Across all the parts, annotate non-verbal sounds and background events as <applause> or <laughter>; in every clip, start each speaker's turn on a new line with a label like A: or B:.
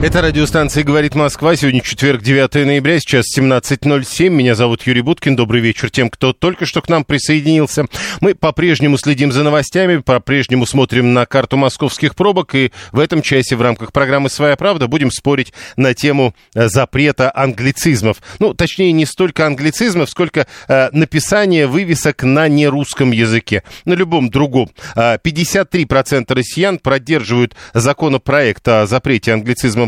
A: Это радиостанция «Говорит Москва». Сегодня четверг, 9 ноября, сейчас 17.07. Меня зовут Юрий Буткин. Добрый вечер тем, кто только что к нам присоединился. Мы по-прежнему следим за новостями, по-прежнему смотрим на карту московских пробок. И в этом часе в рамках программы «Своя правда» будем спорить на тему э, запрета англицизмов. Ну, точнее, не столько англицизмов, сколько э, написания вывесок на нерусском языке. На любом другом. А, 53% россиян поддерживают законопроект о запрете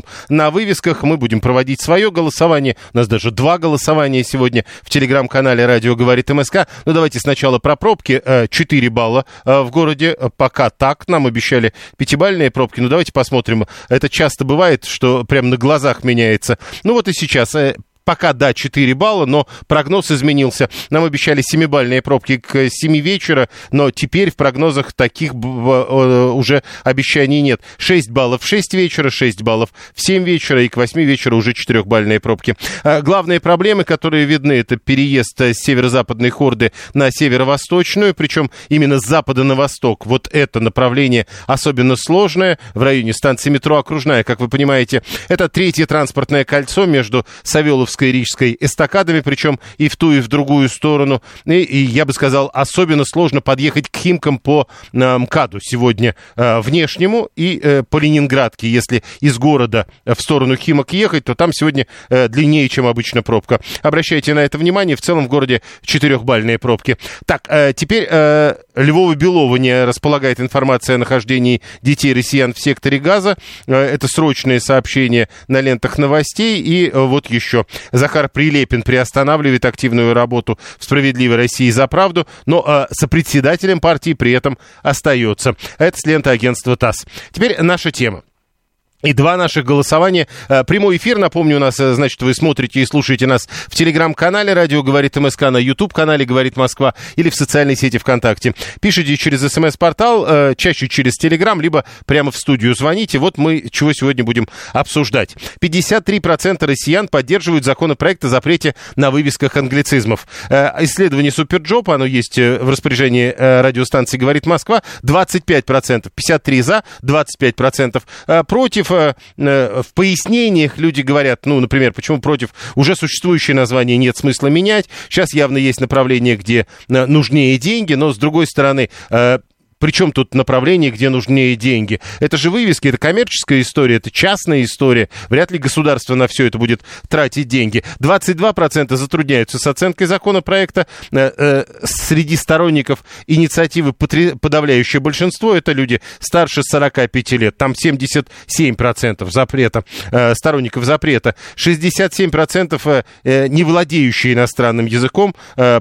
A: англицизмов на вывесках. Мы будем проводить свое голосование. У нас даже два голосования сегодня в телеграм-канале «Радио говорит МСК». Ну, давайте сначала про пробки. Э, 4 балла э, в городе. Э, Пока так. Нам обещали пятибальные пробки. Ну, давайте посмотрим. Это часто бывает, что прям на глазах меняется. Ну, вот и сейчас. Э, Пока, да, 4 балла, но прогноз изменился. Нам обещали 7-бальные пробки к 7 вечера, но теперь в прогнозах таких э, уже обещаний нет. 6 баллов в 6 вечера, 6 баллов в 7 вечера и к 8 вечера уже 4-бальные пробки. А, Главные проблемы, которые видны, это переезд э, с северо-западной хорды на северо-восточную, причем именно с запада на восток. Вот это направление особенно сложное в районе станции метро Окружная, как вы понимаете. Это третье транспортное кольцо между Савеловской и Рижской эстакадами, причем и в ту, и в другую сторону. И, и я бы сказал, особенно сложно подъехать к Химкам по э, МКАДу сегодня э, внешнему и э, по Ленинградке. Если из города в сторону Химок ехать, то там сегодня э, длиннее, чем обычно пробка. Обращайте на это внимание. В целом в городе четырехбальные пробки. Так, э, теперь э, Львова-Белова не располагает информация о нахождении детей россиян в секторе газа. Э, это срочные сообщения на лентах новостей. И э, вот еще. Захар Прилепин приостанавливает активную работу в «Справедливой России за правду», но э, сопредседателем партии при этом остается. Это с ленты агентства ТАСС. Теперь наша тема. И два наших голосования. Э, Прямой эфир, напомню, у нас, э, значит, вы смотрите и слушаете нас в телеграм-канале «Радио говорит МСК», на YouTube-канале «Говорит Москва» или в социальной сети ВКонтакте. Пишите через СМС-портал, э, чаще через Телеграм, либо прямо в студию звоните. Вот мы чего сегодня будем обсуждать. 53% россиян поддерживают законопроект о запрете на вывесках англицизмов. Исследование Superjob, оно есть в распоряжении радиостанции «Говорит Москва», 25%, 53 за, 25% э, против. Э, э, В пояснениях люди говорят, ну, например, почему против уже существующее название нет смысла менять. Сейчас явно есть направление, где э, нужнее деньги, но с другой стороны, причем тут направление, где нужнее деньги? Это же вывески, это коммерческая история, это частная история. Вряд ли государство на все это будет тратить деньги. 22% затрудняются с оценкой законопроекта. Э, э, Среди сторонников инициативы подавляющее большинство это люди старше 45 лет. Там 77% запрета, э, сторонников запрета. 67% э, э, не владеющие иностранным языком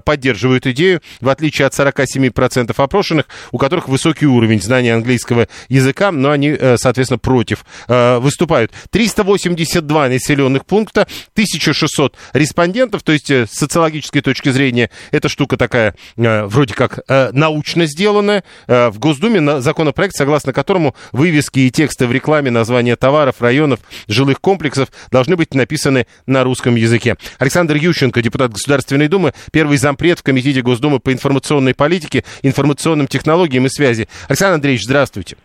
A: поддерживают идею, в отличие от 47% опрошенных, у которых высокий уровень знания английского языка, но они, э, соответственно, против э, выступают. 382 населенных пункта, 1600 респондентов, то есть э, с социологической точки зрения эта штука такая вроде как научно сделанная. В Госдуме законопроект, согласно которому вывески и тексты в рекламе, названия товаров, районов, жилых комплексов должны быть написаны на русском языке. Александр Ющенко, депутат Государственной Думы, первый зампред в Комитете Госдумы по информационной политике, информационным технологиям и связи. Александр Андреевич, здравствуйте.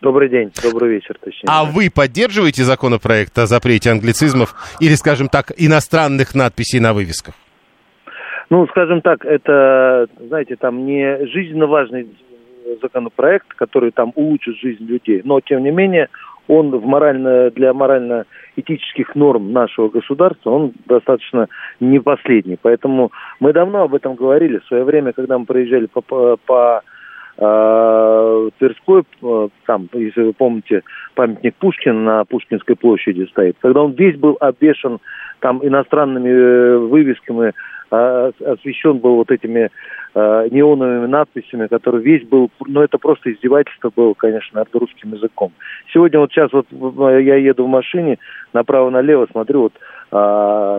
B: Добрый день, добрый вечер, точнее.
A: А вы поддерживаете законопроект о запрете англицизмов или, скажем так, иностранных надписей на вывесках?
B: Ну, скажем так, это, знаете, там не жизненно важный законопроект, который там улучшит жизнь людей, но, тем не менее, он в морально, для морально-этических норм нашего государства, он достаточно не последний. Поэтому мы давно об этом говорили. В свое время, когда мы проезжали по, по, по Тверской, э, там, если вы помните, памятник Пушкина на Пушкинской площади стоит, когда он весь был обвешен там иностранными э, вывесками а, освещен был вот этими а, неоновыми надписями, который весь был, ну это просто издевательство было, конечно, над русским языком. Сегодня вот сейчас вот я еду в машине, направо-налево смотрю, вот а,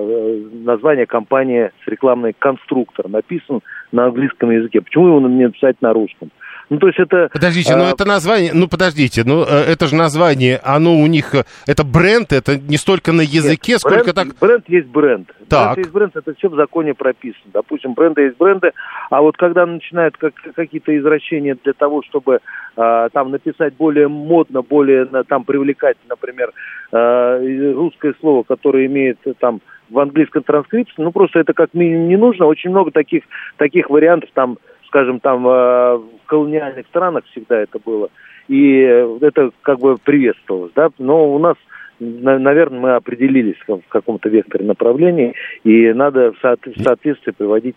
B: название компании с рекламной «Конструктор» написан на английском языке. Почему его не написать на русском?
A: Ну, то есть это... Подождите, ну, а... ну это название, ну подождите, ну э, это же название, оно у них, э, это бренд, это не столько на языке, Нет, сколько
B: бренд,
A: так...
B: Бренд есть бренд.
A: Так.
B: Бренд есть бренд, это все в законе прописано. Допустим, бренды есть бренды, а вот когда начинают как, какие-то извращения для того, чтобы э, там написать более модно, более там привлекать, например, э, русское слово, которое имеет там в английском транскрипции, ну просто это как минимум не нужно. Очень много таких, таких вариантов там скажем, там э, в колониальных странах всегда это было. И это как бы приветствовалось, да. Но у нас, наверное, мы определились в каком-то векторе направлении, и надо в соответствии приводить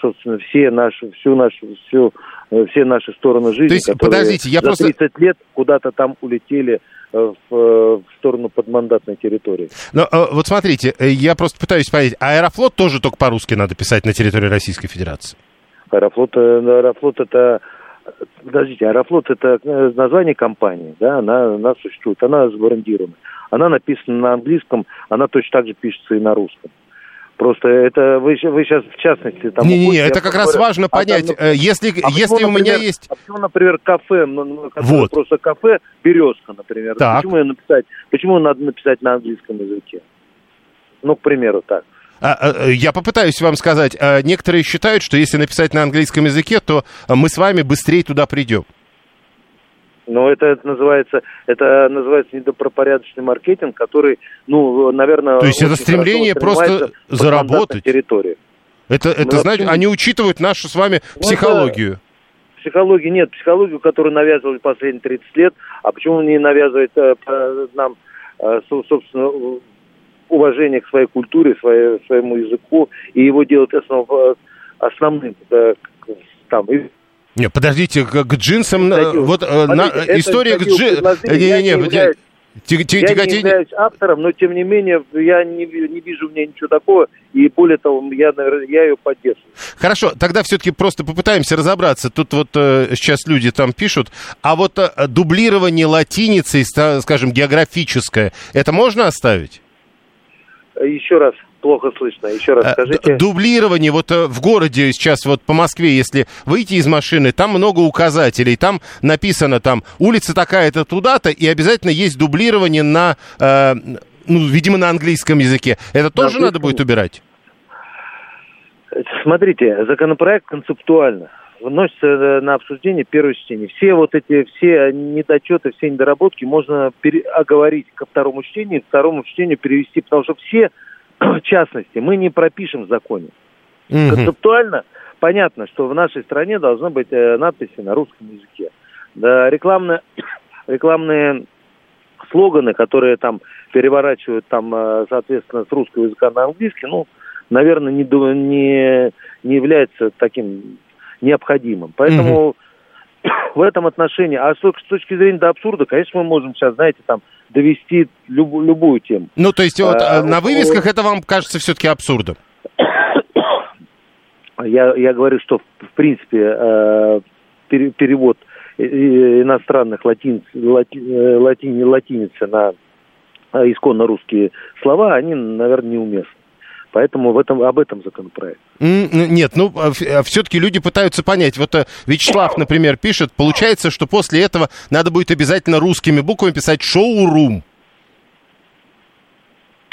B: собственно, все наши, всю нашу, всю, э, все наши стороны жизни,
A: То есть,
B: которые
A: подождите, я
B: за
A: просто...
B: 30 лет куда-то там улетели э, в, в сторону подмандатной территории.
A: Но вот смотрите, я просто пытаюсь понять, Аэрофлот тоже только по-русски надо писать на территории Российской Федерации?
B: Аэрофлот, э, Аэрофлот это подождите, Аэрофлот это э, название компании, да, она, она существует, она забрендирована. Она написана на английском, она точно так же пишется и на русском. Просто это вы, вы сейчас в частности там.
A: Не, не, не это как раз важно а понять. Там, ну, если а если почему, у меня
B: например,
A: есть.
B: А почему, например, кафе, ну, ну
A: вот.
B: просто кафе Березка, например.
A: Так.
B: Почему ее написать? Почему надо написать на английском языке? Ну, к примеру, так.
A: А, а, я попытаюсь вам сказать. А, некоторые считают, что если написать на английском языке, то мы с вами быстрее туда придем.
B: Но это, это называется, это называется недопропорядочный маркетинг, который, ну, наверное...
A: То есть это стремление просто заработать?
B: Территории.
A: Это, это ну, значит, они учитывают нашу с вами ну, психологию.
B: Это, психологии нет, психологию, которую навязывали последние 30 лет, а почему не навязывает э, нам, э, собственно, уважение к своей культуре, своей, своему языку, и его делать основ, основным да, там,
A: не, подождите, к, к джинсам, Кстати, вот э, Смотрите, на, история к джинсам... Не-не-не,
B: я не являюсь автором, но тем не менее я не, не вижу в ней ничего такого, и более того, я, наверное, я ее поддерживаю.
A: Хорошо, тогда все-таки просто попытаемся разобраться. Тут вот э, сейчас люди там пишут, а вот э, дублирование латиницы, скажем, географическое, это можно оставить?
B: Еще раз плохо слышно. Еще раз э, скажите.
A: Дублирование вот э, в городе сейчас вот по Москве, если выйти из машины, там много указателей, там написано там улица такая-то туда-то, и обязательно есть дублирование на, э, ну, видимо, на английском языке. Это тоже надо будет убирать?
B: Смотрите, законопроект концептуально вносится э, на обсуждение первой чтения. Все вот эти, все недочеты, все недоработки можно пере- оговорить ко второму чтению, второму чтению перевести, потому что все <clears throat> частности мы не пропишем в законе. mm Концептуально понятно, что в нашей стране должны быть э, надписи на русском языке. Да, рекламные, <clears throat> рекламные слоганы, которые там переворачивают там, э, соответственно, с русского языка на английский, ну, наверное, не, не, не является таким необходимым. Поэтому <coughs> в этом отношении, а с, с точки зрения до абсурда, конечно, мы можем сейчас, знаете, там довести люб, любую тему.
A: Ну, то есть вот а, на вывесках это вам кажется все-таки абсурдом? <coughs>
B: Я, я говорю, что в принципе э, перевод иностранных латин, лати, э, лати, латиницы на исконно русские слова, они, наверное, неуместны. Поэтому в этом, об этом законопроект.
A: Нет, ну, а а все-таки люди пытаются понять. Вот э, Вячеслав, например, пишет, получается, что после этого надо будет обязательно русскими буквами писать «шоу-рум».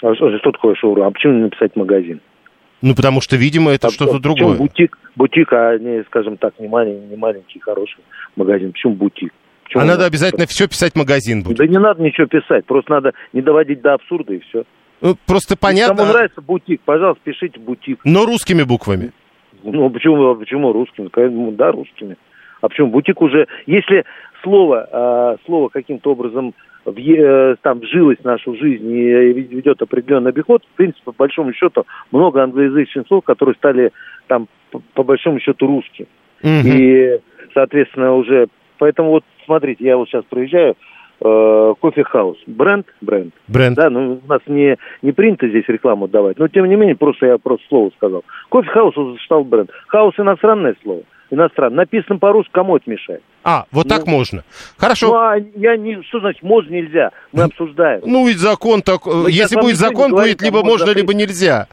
B: А что, что такое шоу-рум? А почему не написать «магазин»?
A: Ну, потому что, видимо, это а, что-то другое.
B: бутик? Бутик, а не, скажем так, не маленький, не маленький, хороший магазин. Почему бутик? Почему
A: а надо обязательно все писать магазин будет?
B: Да не надо ничего писать, просто надо не доводить до абсурда и все.
A: Ну, просто понятно.
B: Кому нравится бутик, пожалуйста, пишите бутик.
A: Но русскими буквами.
B: Ну, почему, почему русскими? Ну, да, русскими. А почему бутик уже... Если слово, э, слово каким-то образом в, э, там вжилось в нашу жизнь и ведет определенный обиход, в принципе, по большому счету, много англоязычных слов, которые стали там, по, большому счету, русскими. Угу. И, соответственно, уже... Поэтому вот, смотрите, я вот сейчас проезжаю, э, кофе-хаус. Бренд? Бренд.
A: Бренд.
B: Да, ну у нас не, не принято здесь рекламу давать, но тем не менее, просто я просто слово сказал. Кофе-хаус уже стал бренд. House иностранное слово. Иностранное. Написано по-русски, кому это мешает?
A: А, вот так
B: Ну.
A: можно. Хорошо.
B: Ну, а я не... Что значит можно, нельзя? Мы обсуждаем.
A: Ну, ведь закон так...
B: Мы
A: Если
B: сейчас вам
A: будет закон, будет либо можно,
B: можно
A: либо нельзя.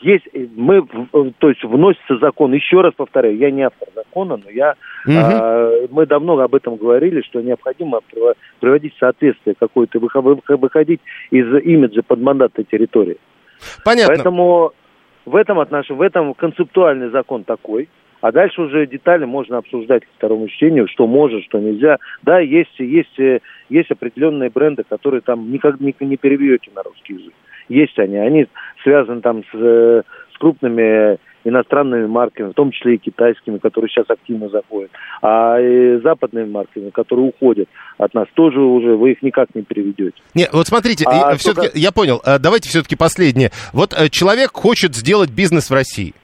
B: Есть, э, мы, э, то есть вносится закон, еще раз повторяю, я не автор закона, но я,
A: Мгм.
B: а, мы давно об этом говорили, что необходимо приводить в соответствие какое-то, выхо- выхо- выходить из имиджа под мандатной территории.
A: Понятно.
B: Поэтому в этом отношении, в этом концептуальный закон такой, а дальше уже детали можно обсуждать к второму чтению, что может, что нельзя. Да, есть, есть, э, есть определенные бренды, которые там никак не, не перебьете на русский язык. Есть они, они связаны там с, э, с крупными иностранными марками, в том числе и китайскими, которые сейчас активно заходят, а и западными марками, которые уходят от нас, тоже уже вы их никак не переведете.
A: Не, вот смотрите,
B: А
A: все-таки,
B: только-
A: я понял, э, давайте все-таки последнее. Вот э, человек хочет сделать бизнес в России.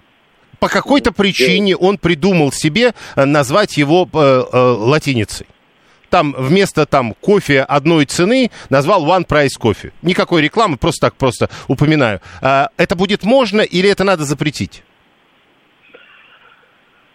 A: По какой-то причине он придумал себе э, назвать его э, э, латиницей. Там вместо там кофе одной цены назвал One Price кофе. Никакой рекламы, просто так просто упоминаю. А, Это будет можно или это надо запретить?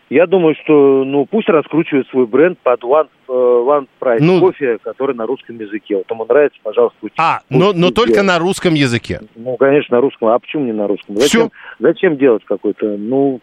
B: Я думаю, что ну пусть раскручивает свой бренд под One, э, one Price
A: Ну-
B: кофе, который на русском языке. Вот ему нравится, пожалуйста, пусть-
A: А, но, но только
B: делает.
A: на русском языке.
B: Ну, конечно, на русском. А почему не на русском? Зачем, зачем делать какой-то? Ну,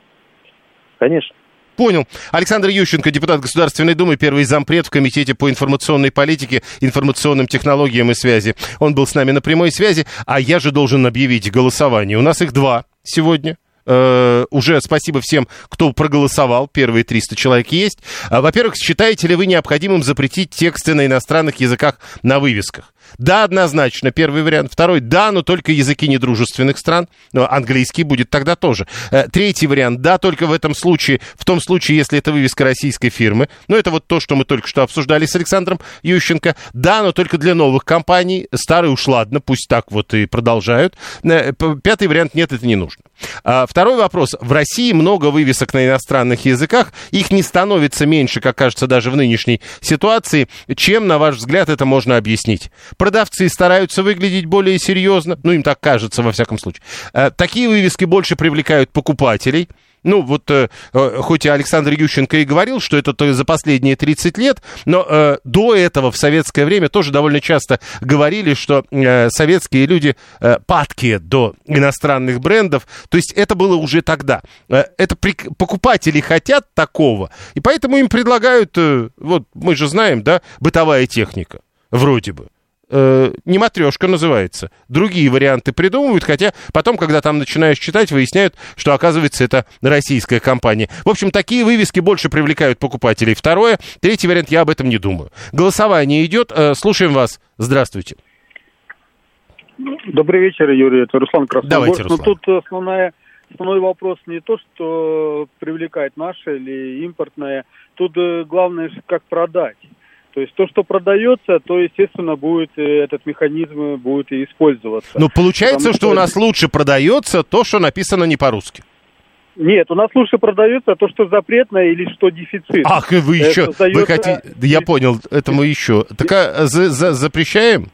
B: конечно.
A: Понял. Александр Ющенко, депутат Государственной Думы, первый зампред в Комитете по информационной политике, информационным технологиям и связи. Он был с нами на прямой связи, а я же должен объявить голосование. У нас их два сегодня. Э, уже спасибо всем, кто проголосовал. Первые 300 человек есть. А, Во-первых, считаете ли вы необходимым запретить тексты на иностранных языках на вывесках? Да, однозначно, первый вариант. Второй, да, но только языки недружественных стран. Но английский будет тогда тоже. Э, Третий вариант, да, только в этом случае, в том случае, если это вывеска российской фирмы. Ну, это вот то, что мы только что обсуждали с Александром Ющенко. Да, но только для новых компаний. Старые уж ладно, пусть так вот и продолжают. Э, Пятый вариант, нет, это не нужно. А, Второй вопрос. В России много вывесок на иностранных языках. Их не становится меньше, как кажется, даже в нынешней ситуации. Чем, на ваш взгляд, это можно объяснить? Продавцы стараются выглядеть более серьезно. Ну, им так кажется, во всяком случае. Э, Такие вывески больше привлекают покупателей. Ну, вот, э, э, хоть и Александр Ющенко и говорил, что это то за последние 30 лет, но э, до этого в советское время тоже довольно часто говорили, что э, советские люди э, падкие до иностранных брендов. То есть это было уже тогда. Э, это прик- покупатели хотят такого, и поэтому им предлагают, э, вот мы же знаем, да, бытовая техника, вроде бы э, не матрешка называется. Другие варианты придумывают, хотя потом, когда там начинаешь читать, выясняют, что, оказывается, это российская компания. В общем, такие вывески больше привлекают покупателей. Второе, третий вариант, я об этом не думаю. Голосование идет. Э, слушаем вас. Здравствуйте.
C: Добрый вечер, Юрий. Это Руслан Красногорск.
A: Давайте,
C: Но
A: Руслан.
C: тут основная, основной вопрос не то, что привлекает наше или импортное. Тут э, главное, как продать. То есть то, что продается, то, естественно, будет э, этот механизм будет и использоваться.
A: Но получается,
C: Потому
A: что у нас лучше продается то, что написано не по-русски.
C: Нет, у нас лучше продается то, что запретное или что дефицит.
A: Ах, и вы
C: Э,
A: еще... Вы
C: создается-
A: хотите... Я понял, это мы еще. Так а, за- за- запрещаем?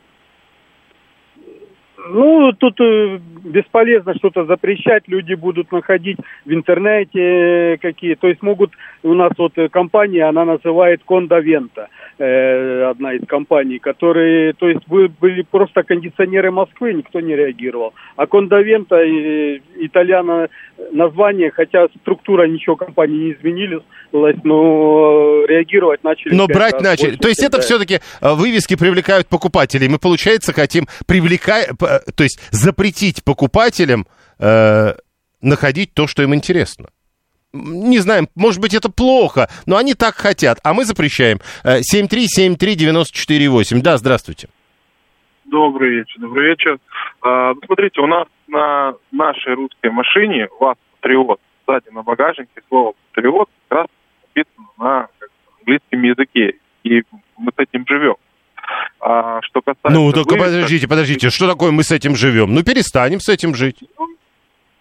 C: Ну, тут э, бесполезно что-то запрещать, люди будут находить в интернете э, какие, то есть могут, у нас вот э, компания, она называет Кондавента, одна из компаний, которые, то есть были просто кондиционеры Москвы, никто не реагировал, а Кондавента, итальяно название, хотя структура ничего компании не изменилась, но реагировать начали.
A: Но брать начали. То есть это
C: да.
A: все-таки вывески привлекают покупателей. Мы, получается, хотим привлекать, то есть запретить покупателям э, находить то, что им интересно. Не знаем, может быть, это плохо, но они так хотят, а мы запрещаем. Э, 7373948. Да, здравствуйте.
D: Добрый вечер, добрый вечер. А, ну, смотрите, у нас на нашей русской машине ВАЗ Патриот сзади на багажнике слово Патриот как раз написано на английском языке. И мы с этим живем. А, что касается...
A: Ну, только
D: вывесок,
A: подождите, подождите, что такое мы с этим живем? Ну, перестанем с этим жить.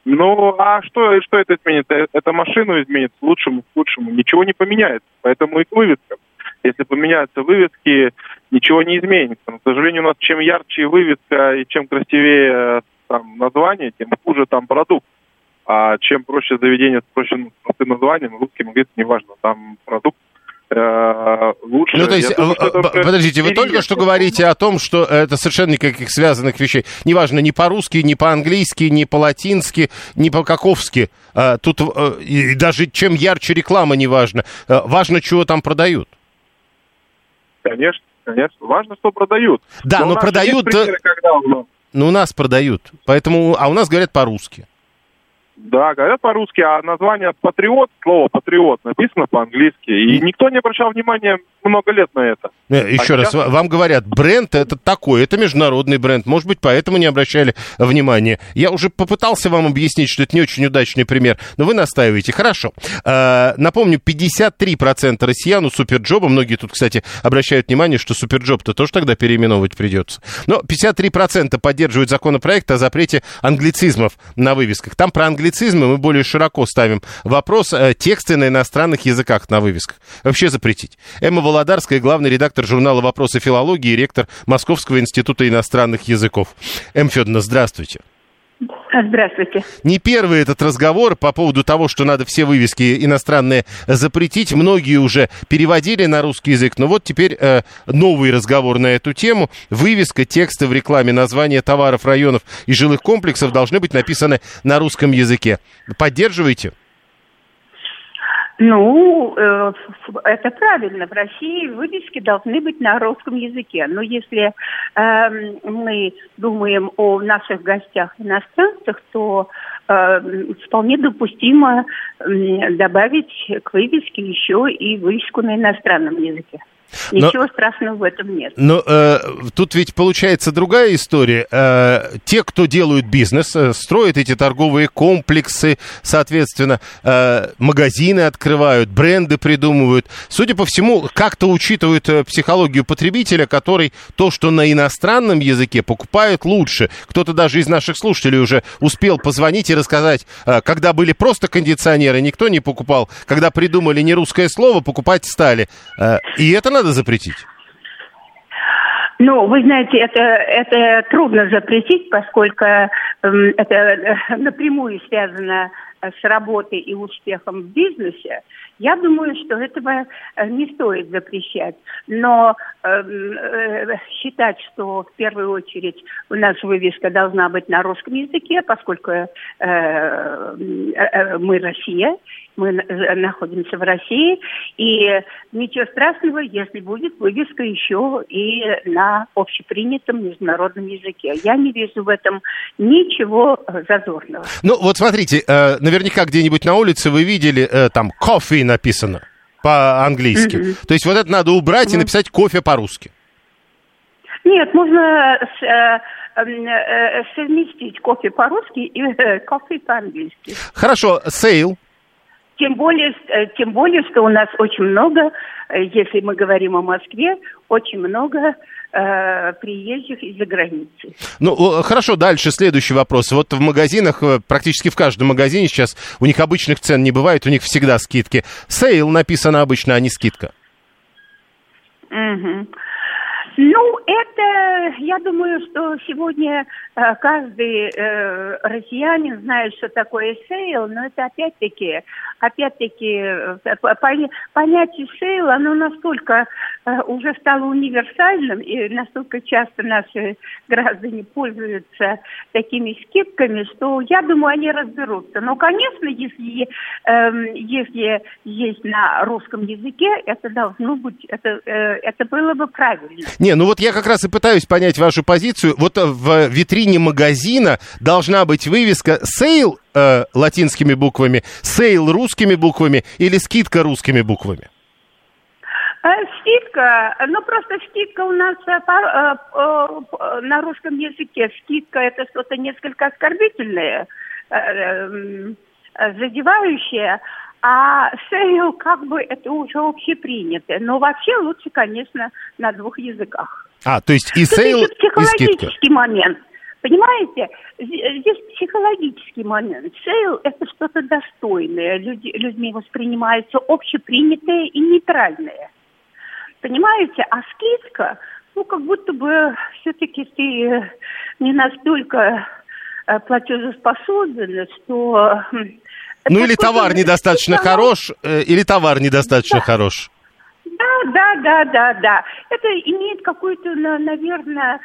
D: Ну, а что, что это изменит? Э, Это машину изменит к лучшему, к лучшему. Ничего не поменяется. Поэтому и к вывескам. Если поменяются вывески, ничего не изменится. Но, к сожалению, у нас чем ярче вывеска и чем красивее там, название, тем хуже там продукт. А чем проще заведение с простым названием, русский магазин, неважно, там продукт э, лучше.
A: Ну, то есть, думаю, э, подождите, вы только что говорите о том, что это совершенно никаких связанных вещей. Неважно, ни по-русски, ни по-английски, ни по-латински, ни по-каковски. Тут э, и даже чем ярче реклама, неважно. Важно, чего там продают.
D: Конечно, конечно. Важно, что продают.
A: Да, но, но продают... Примеры, когда. Ну, у нас продают. Поэтому... А у нас говорят по-русски.
D: Да, говорят по-русски, а название «патриот», слово «патриот» написано по-английски. И никто не обращал внимания много лет на это.
A: Еще а раз, сейчас... вам говорят, бренд это такой, это международный бренд. Может быть, поэтому не обращали внимания. Я уже попытался вам объяснить, что это не очень удачный пример, но вы настаиваете. Хорошо. А, напомню, 53% россиян у Суперджоба, многие тут, кстати, обращают внимание, что Суперджоб-то тоже тогда переименовывать придется. Но 53% поддерживают законопроект о запрете англицизмов на вывесках. Там про англицизмы мы более широко ставим вопрос э, тексты на иностранных языках на вывесках. Вообще запретить. Эмма Володарская, главный редактор журнала «Вопросы филологии» и ректор Московского института иностранных языков. М. Федоровна, здравствуйте.
E: Здравствуйте.
A: Не первый этот разговор по поводу того, что надо все вывески иностранные запретить. Многие уже переводили на русский язык, но вот теперь э, новый разговор на эту тему. Вывеска, тексты в рекламе, названия товаров, районов и жилых комплексов должны быть написаны на русском языке. Поддерживаете?
E: Ну, э, это правильно. В России вывески должны быть на русском языке. Но если э, мы думаем о наших гостях иностранцах, то э, вполне допустимо добавить к вывеске еще и вывеску на иностранном языке. Ничего но, страшного в этом нет.
A: Но э, тут ведь получается другая история. Э, те, кто делают бизнес, э, строят эти торговые комплексы, соответственно, э, магазины открывают, бренды придумывают. Судя по всему, как-то учитывают э, психологию потребителя, который то, что на иностранном языке, покупает лучше. Кто-то даже из наших слушателей уже успел позвонить и рассказать, э, когда были просто кондиционеры, никто не покупал. Когда придумали не русское слово, покупать стали. Э, и это надо запретить?
E: Ну, вы знаете, это, это трудно запретить, поскольку э, это э, напрямую связано с работой и успехом в бизнесе. Я думаю, что этого э, не стоит запрещать. Но эм, э, считать, что в первую очередь у нас вывеска должна быть на русском языке, поскольку э, э, мы Россия, мы находимся в России, и ничего страшного, если будет вывеска еще и на общепринятом международном языке. Я не вижу в этом ничего зазорного.
A: Ну, вот смотрите, наверняка где-нибудь на улице вы видели там кофе написано по-английски. Mm-hmm. То есть вот это надо убрать mm-hmm. и написать кофе по-русски.
E: Нет, можно э, э, э, совместить кофе по-русски и кофе по-английски.
A: Хорошо, sale.
E: Тем более, тем более, что у нас очень много, если мы говорим о Москве, очень много э, приезжих из-за границы.
A: Ну, хорошо, дальше следующий вопрос. Вот в магазинах, э, практически в каждом магазине сейчас у них обычных цен не бывает, у них всегда скидки. Sale написано обычно, а не скидка.
E: Угу. Ну, это, я думаю, что сегодня э, каждый э, россиянин знает, что такое sale, но это опять-таки, опять-таки, э, понятие sale, оно настолько э, уже стало универсальным, и настолько часто наши граждане пользуются такими скидками, что я думаю, они разберутся. Но, конечно, если, э, если есть на русском языке, это должно быть, это, э, это было бы правильно.
A: Не, ну вот я как раз и пытаюсь понять вашу позицию. Вот э, в витрине магазина должна быть вывеска «Sale» э, латинскими буквами, «Sale» русскими буквами или «Скидка» русскими буквами?
E: Э, скидка, ну просто скидка у нас э, на русском языке. Скидка это что-то несколько оскорбительное, задевающее. А sale, как бы, это уже общепринято. Но вообще лучше, конечно, на двух языках.
A: А, то есть и sale, и
E: психологический момент. Понимаете, здесь психологический момент. Sale – это что-то достойное, люди, людьми воспринимается общепринятое и нейтральное. Понимаете? А скидка, ну, как будто бы все-таки ты не настолько э, платежеспособен, что...
A: Ну, или товар недостаточно хорош, э, или товар недостаточно хорош.
E: Да, да, да, да, да. Это имеет какой-то, наверное,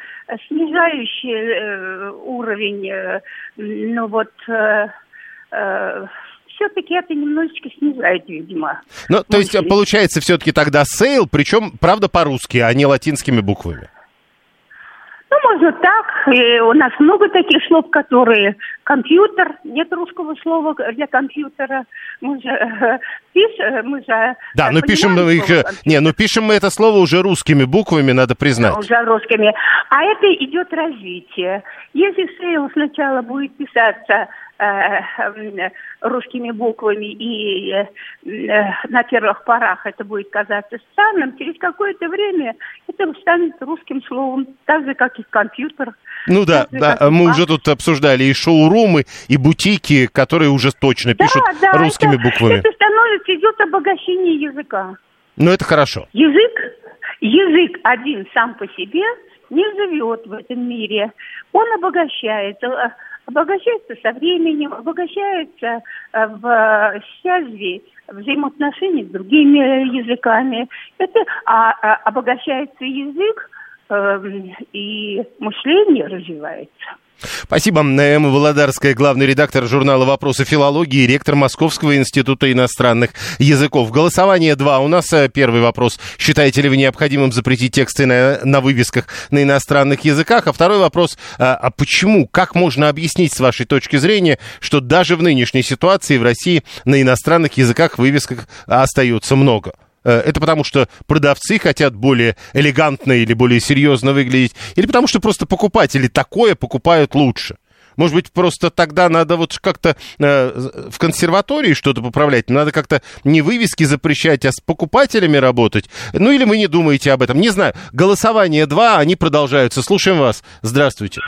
E: снижающий э, уровень, э, ну вот, э, э, все-таки это немножечко снижает, видимо.
A: Ну, то есть, получается, все-таки тогда sale, причем, правда, по-русски, а не латинскими буквами.
E: Ну, можно так. И у нас много таких слов, которые компьютер, нет русского слова для компьютера. Мы же э, пишем, мы же...
A: Да, но пишем мы их... Не, ну пишем мы это слово уже русскими буквами, надо признать.
E: Уже русскими. А это идет развитие. Если sale сначала будет писаться Э, русскими буквами, и э, на первых порах это будет казаться странным, через какое-то время это станет русским словом, так же, как и компьютер.
A: Ну да, да, мы уже тут обсуждали и шоурумы, и бутики, которые уже точно пишут да, да, русскими
E: это,
A: буквами.
E: Это становится, идет обогащение языка.
A: Ну это хорошо.
E: Язык, язык один сам по себе не живет в этом мире. Он обогащается обогащается со временем, обогащается э, в связи взаимоотношений с другими языками. Это а, а обогащается язык э, и мышление развивается.
A: Спасибо. Эмма Володарская, главный редактор журнала «Вопросы филологии», ректор Московского института иностранных языков. Голосование 2. У нас э, первый вопрос. Считаете ли вы необходимым запретить тексты на, на вывесках на иностранных языках? А второй вопрос. А, а почему? Как можно объяснить с вашей точки зрения, что даже в нынешней ситуации в России на иностранных языках вывесках остается много? Э, это потому, что продавцы хотят более элегантно или более серьезно выглядеть, или потому, что просто покупатели такое покупают лучше. Может быть, просто тогда надо вот как-то э, в консерватории что-то поправлять, надо как-то не вывески запрещать, а с покупателями работать. Ну или вы не думаете об этом, не знаю. Голосование 2, они продолжаются. Слушаем вас. Здравствуйте.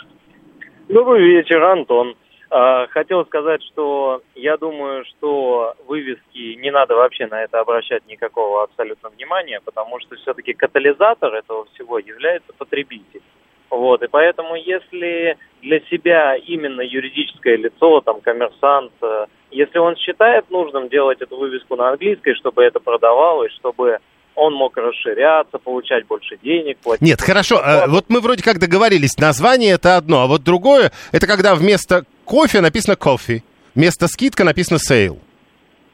F: Добрый вечер, Антон. А, хотел сказать, что я думаю, что вывески не надо вообще на это обращать никакого абсолютно внимания, потому что все-таки катализатор этого всего является потребитель. Вот, и поэтому если для себя именно юридическое лицо, там, коммерсант, э, если он считает нужным делать эту вывеску на английской, чтобы это продавалось, чтобы он мог расширяться, получать больше денег, платить.
A: Нет, хорошо, а, вот мы вроде как договорились, название это одно, а вот другое, это когда вместо кофе написано кофе, вместо скидка написано sale.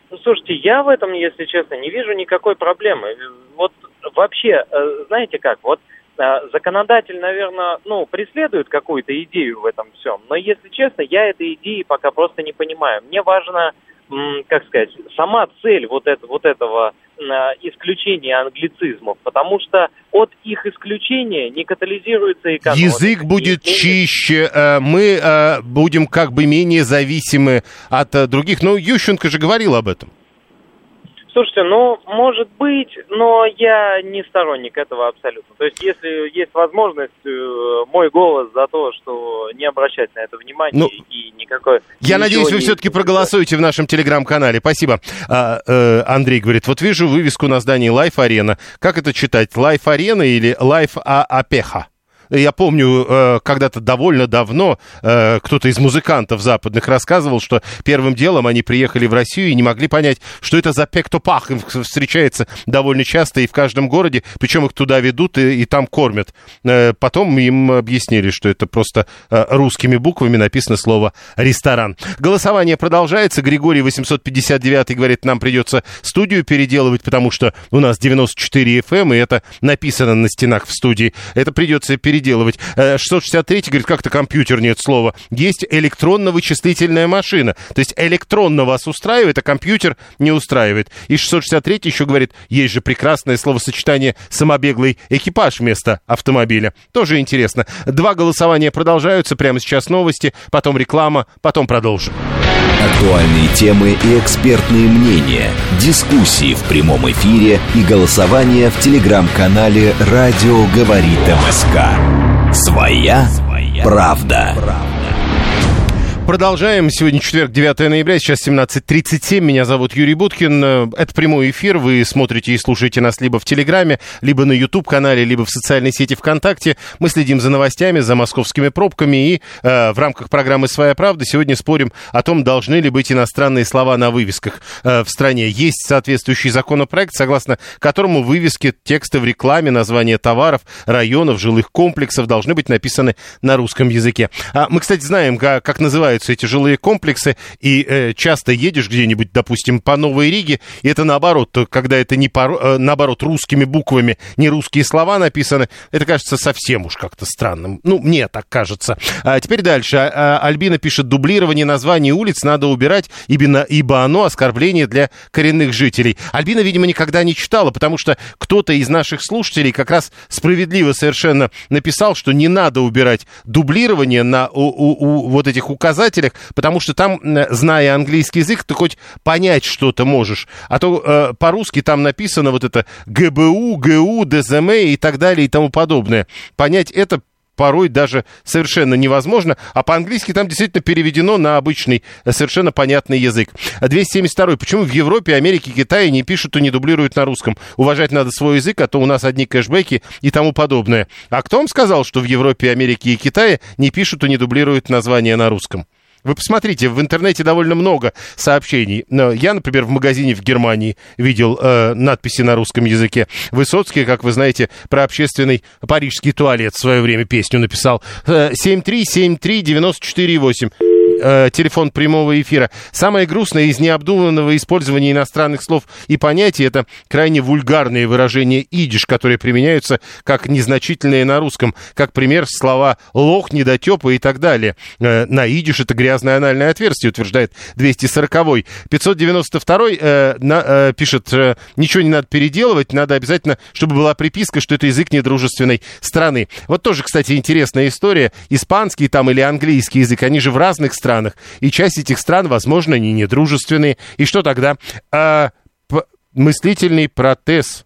F: Ну, слушайте, я в этом, если честно, не вижу никакой проблемы. Вот вообще, э, знаете как, вот э, законодатель, наверное, ну, преследует какую-то идею в этом всем, но, если честно, я этой идеи пока просто не понимаю. Мне важно как сказать, сама цель вот, это, вот этого исключения англицизмов, потому что от их исключения не катализируется экономика.
A: Язык будет чище, э, мы э, будем как бы менее зависимы от э, других. Но Ющенко же говорил об этом.
F: Слушайте, ну, может быть, но я не сторонник этого абсолютно. То есть, если есть возможность, э, мой голос за то, что не обращать на это внимание ну, и никакой...
A: Я надеюсь, вы все-таки проголосуете в нашем телеграм-канале. Спасибо. А, э, Андрей говорит, вот вижу вывеску на здании Life Arena. Как это читать? Life Arena или Life Апеха? Я помню, э, когда-то довольно давно э, кто-то из музыкантов западных рассказывал, что первым делом они приехали в Россию и не могли понять, что это за пектопах. Им встречается довольно часто и в каждом городе, причем их туда ведут и, и там кормят. Э, потом им объяснили, что это просто русскими буквами написано слово «ресторан». Голосование продолжается. Григорий 859 говорит, нам придется студию переделывать, потому что у нас 94 FM, эм, и это написано на стенах в студии. Это придется переделывать переделывать. 663 э, говорит, как-то компьютер нет слова. Есть электронно-вычислительная машина. То есть электронно вас устраивает, а компьютер не устраивает. И 663 еще говорит, есть же прекрасное словосочетание «самобеглый экипаж» вместо автомобиля. Тоже интересно. Два голосования продолжаются. Прямо сейчас новости, потом реклама, потом продолжим.
G: Актуальные темы и экспертные мнения, дискуссии в прямом эфире и голосование в телеграм-канале «Радио говорит МСК». Своя, правда.
A: Продолжаем. Сегодня четверг, 9 ноября, сейчас 17.37. Меня зовут Юрий Буткин. Это прямой эфир. Вы смотрите и слушаете нас либо в Телеграме, либо на YouTube-канале, либо в социальной сети ВКонтакте. Мы следим за новостями, за московскими пробками. И э, в рамках программы «Своя правда» сегодня спорим о том, должны ли быть иностранные слова на вывесках э, в стране. Есть соответствующий законопроект, согласно которому вывески, тексты в рекламе, названия товаров, районов, жилых комплексов должны быть написаны на русском языке. А мы, кстати, знаем, как, как называют называются эти жилые комплексы, и э, часто едешь где-нибудь, допустим, по Новой Риге, и это наоборот, когда это не по, э, наоборот русскими буквами, не русские слова написаны, это кажется совсем уж как-то странным. Ну, мне так кажется. А теперь дальше. А, а, Альбина пишет, дублирование названий улиц надо убирать, ибо, ибо оно оскорбление для коренных жителей. Альбина, видимо, никогда не читала, потому что кто-то из наших слушателей как раз справедливо совершенно написал, что не надо убирать дублирование на у, у, у вот этих указателей, показателях, потому что там, зная английский язык, ты хоть понять что-то можешь. А то э, по-русски там написано вот это ГБУ, ГУ, ДЗМ и так далее и тому подобное. Понять это порой даже совершенно невозможно, а по-английски там действительно переведено на обычный, совершенно понятный язык. 272. Почему в Европе, Америке, Китае не пишут и не дублируют на русском? Уважать надо свой язык, а то у нас одни кэшбэки и тому подобное. А кто вам сказал, что в Европе, Америке и Китае не пишут и не дублируют названия на русском? Вы посмотрите, в интернете довольно много сообщений. Я, например, в магазине в Германии видел э, надписи на русском языке. Высоцкий, как вы знаете, про общественный парижский туалет в свое время песню написал. 7373948. Э, телефон прямого эфира. Самое грустное из необдуманного использования иностранных слов и понятий это крайне вульгарные выражения идиш, которые применяются как незначительные на русском. Как пример слова лох, недотепа и так далее. Э, на идиш это грязное анальное отверстие, утверждает 240-й. 592-й э, на, э, пишет, э, ничего не надо переделывать, надо обязательно, чтобы была приписка, что это язык недружественной страны. Вот тоже, кстати, интересная история. Испанский там или английский язык, они же в разных странах. И часть этих стран, возможно, они недружественные. И что тогда? А, мыслительный протез.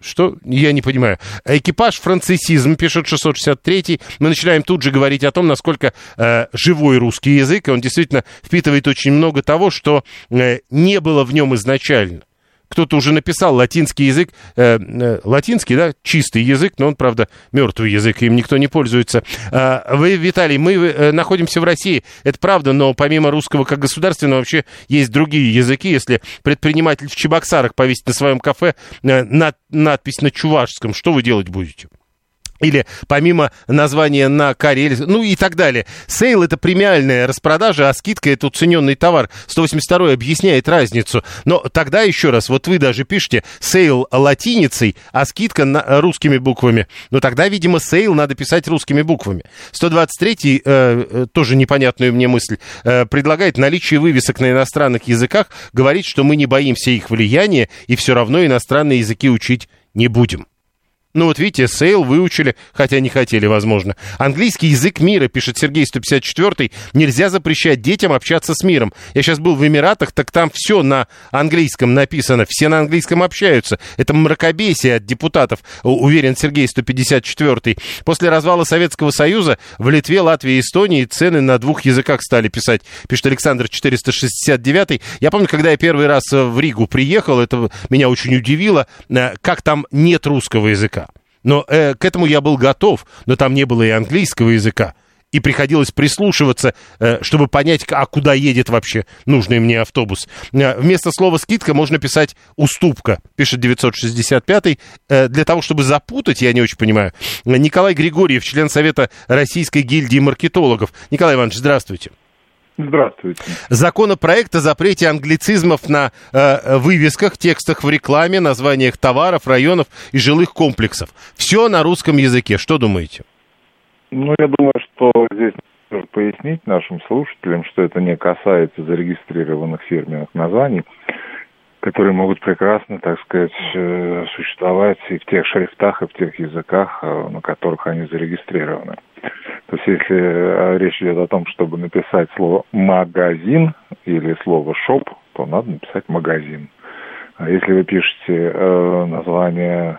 A: Что? Я не понимаю. Экипаж францисизм, пишет 663 Мы начинаем тут же говорить о том, насколько э, живой русский язык, и он действительно впитывает очень много того, что э, не было в нем изначально кто-то уже написал латинский язык, э, э, латинский, да, чистый язык, но он, правда, мертвый язык, им никто не пользуется. Э, вы, Виталий, мы э, находимся в России, это правда, но помимо русского как государственного вообще есть другие языки. Если предприниматель в Чебоксарах повесит на своем кафе э, над, надпись на чувашском, что вы делать будете? Или помимо названия на карель, ну и так далее. Sale это премиальная распродажа, а скидка это уцененный товар. 182 объясняет разницу. Но тогда еще раз, вот вы даже пишете sale латиницей, а скидка на, русскими буквами. Но тогда, видимо, sale надо писать русскими буквами. 123 э, э, тоже непонятную мне мысль, э, предлагает наличие вывесок на иностранных языках, говорит, что мы не боимся их влияния и все равно иностранные языки учить не будем. Ну вот видите, sale выучили, хотя не хотели, возможно. Английский язык мира, пишет Сергей 154 нельзя запрещать детям общаться с миром. Я сейчас был в Эмиратах, так там все на английском написано, все на английском общаются. Это мракобесие от депутатов, уверен Сергей 154 После развала Советского Союза в Литве, Латвии и Эстонии цены на двух языках стали писать, пишет Александр 469 Я помню, когда я первый раз в Ригу приехал, это меня очень удивило, э, как там нет русского языка. Но э, к этому я был готов, но там не было и английского языка. И приходилось прислушиваться, э, чтобы понять, а куда едет вообще нужный мне автобус. Э, вместо слова «скидка» можно писать «уступка», пишет 965-й. Э, для того, чтобы запутать, я не очень понимаю. Николай Григорьев, член Совета Российской гильдии маркетологов. Николай Иванович, здравствуйте.
H: Здравствуйте.
A: Законопроект о запрете англицизмов на э, вывесках, текстах в рекламе, названиях товаров, районов и жилых комплексов. Все на русском языке. Что думаете?
H: Ну, я думаю, что здесь нужно пояснить нашим слушателям, что это не касается зарегистрированных фирменных названий, которые могут прекрасно, так сказать, э, существовать и в тех шрифтах, и в тех языках, э, на которых они зарегистрированы. То есть если э, речь идет о том, чтобы написать слово «магазин» или слово «шоп», то надо написать «магазин». А если вы пишете э, название,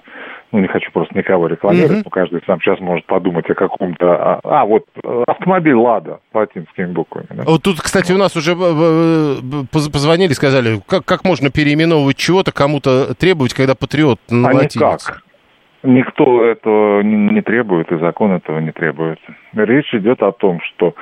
H: ну, не хочу просто никого рекламировать, mm-hmm. но каждый сам сейчас может подумать о каком-то... А, а вот автомобиль «Лада» латинскими буквами. Да?
A: Вот тут, кстати, у нас уже э, э, позвонили, сказали, как, как можно переименовывать чего-то, кому-то требовать, когда «Патриот» на
H: а никак. Никто этого не требует, и закон этого не требует. Речь идет о том, что